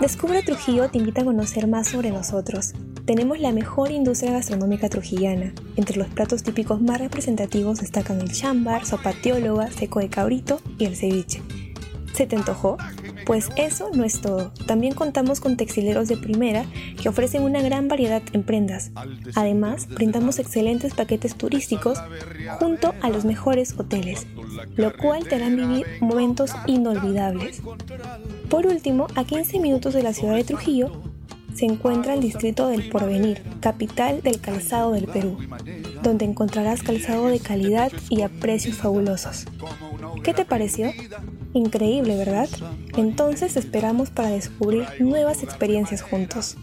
Descubre Trujillo te invita a conocer más sobre nosotros. Tenemos la mejor industria gastronómica trujillana. Entre los platos típicos más representativos destacan el chambar, sopa teóloga, seco de cabrito y el ceviche. ¿Se te antojó? Pues eso no es todo. También contamos con textileros de primera que ofrecen una gran variedad en prendas. Además, brindamos excelentes paquetes turísticos junto a los mejores hoteles, lo cual te harán vivir momentos inolvidables. Por último, a 15 minutos de la ciudad de Trujillo, se encuentra el distrito del Porvenir, capital del calzado del Perú, donde encontrarás calzado de calidad y a precios fabulosos. ¿Qué te pareció? Increíble, ¿verdad? Entonces esperamos para descubrir nuevas experiencias juntos.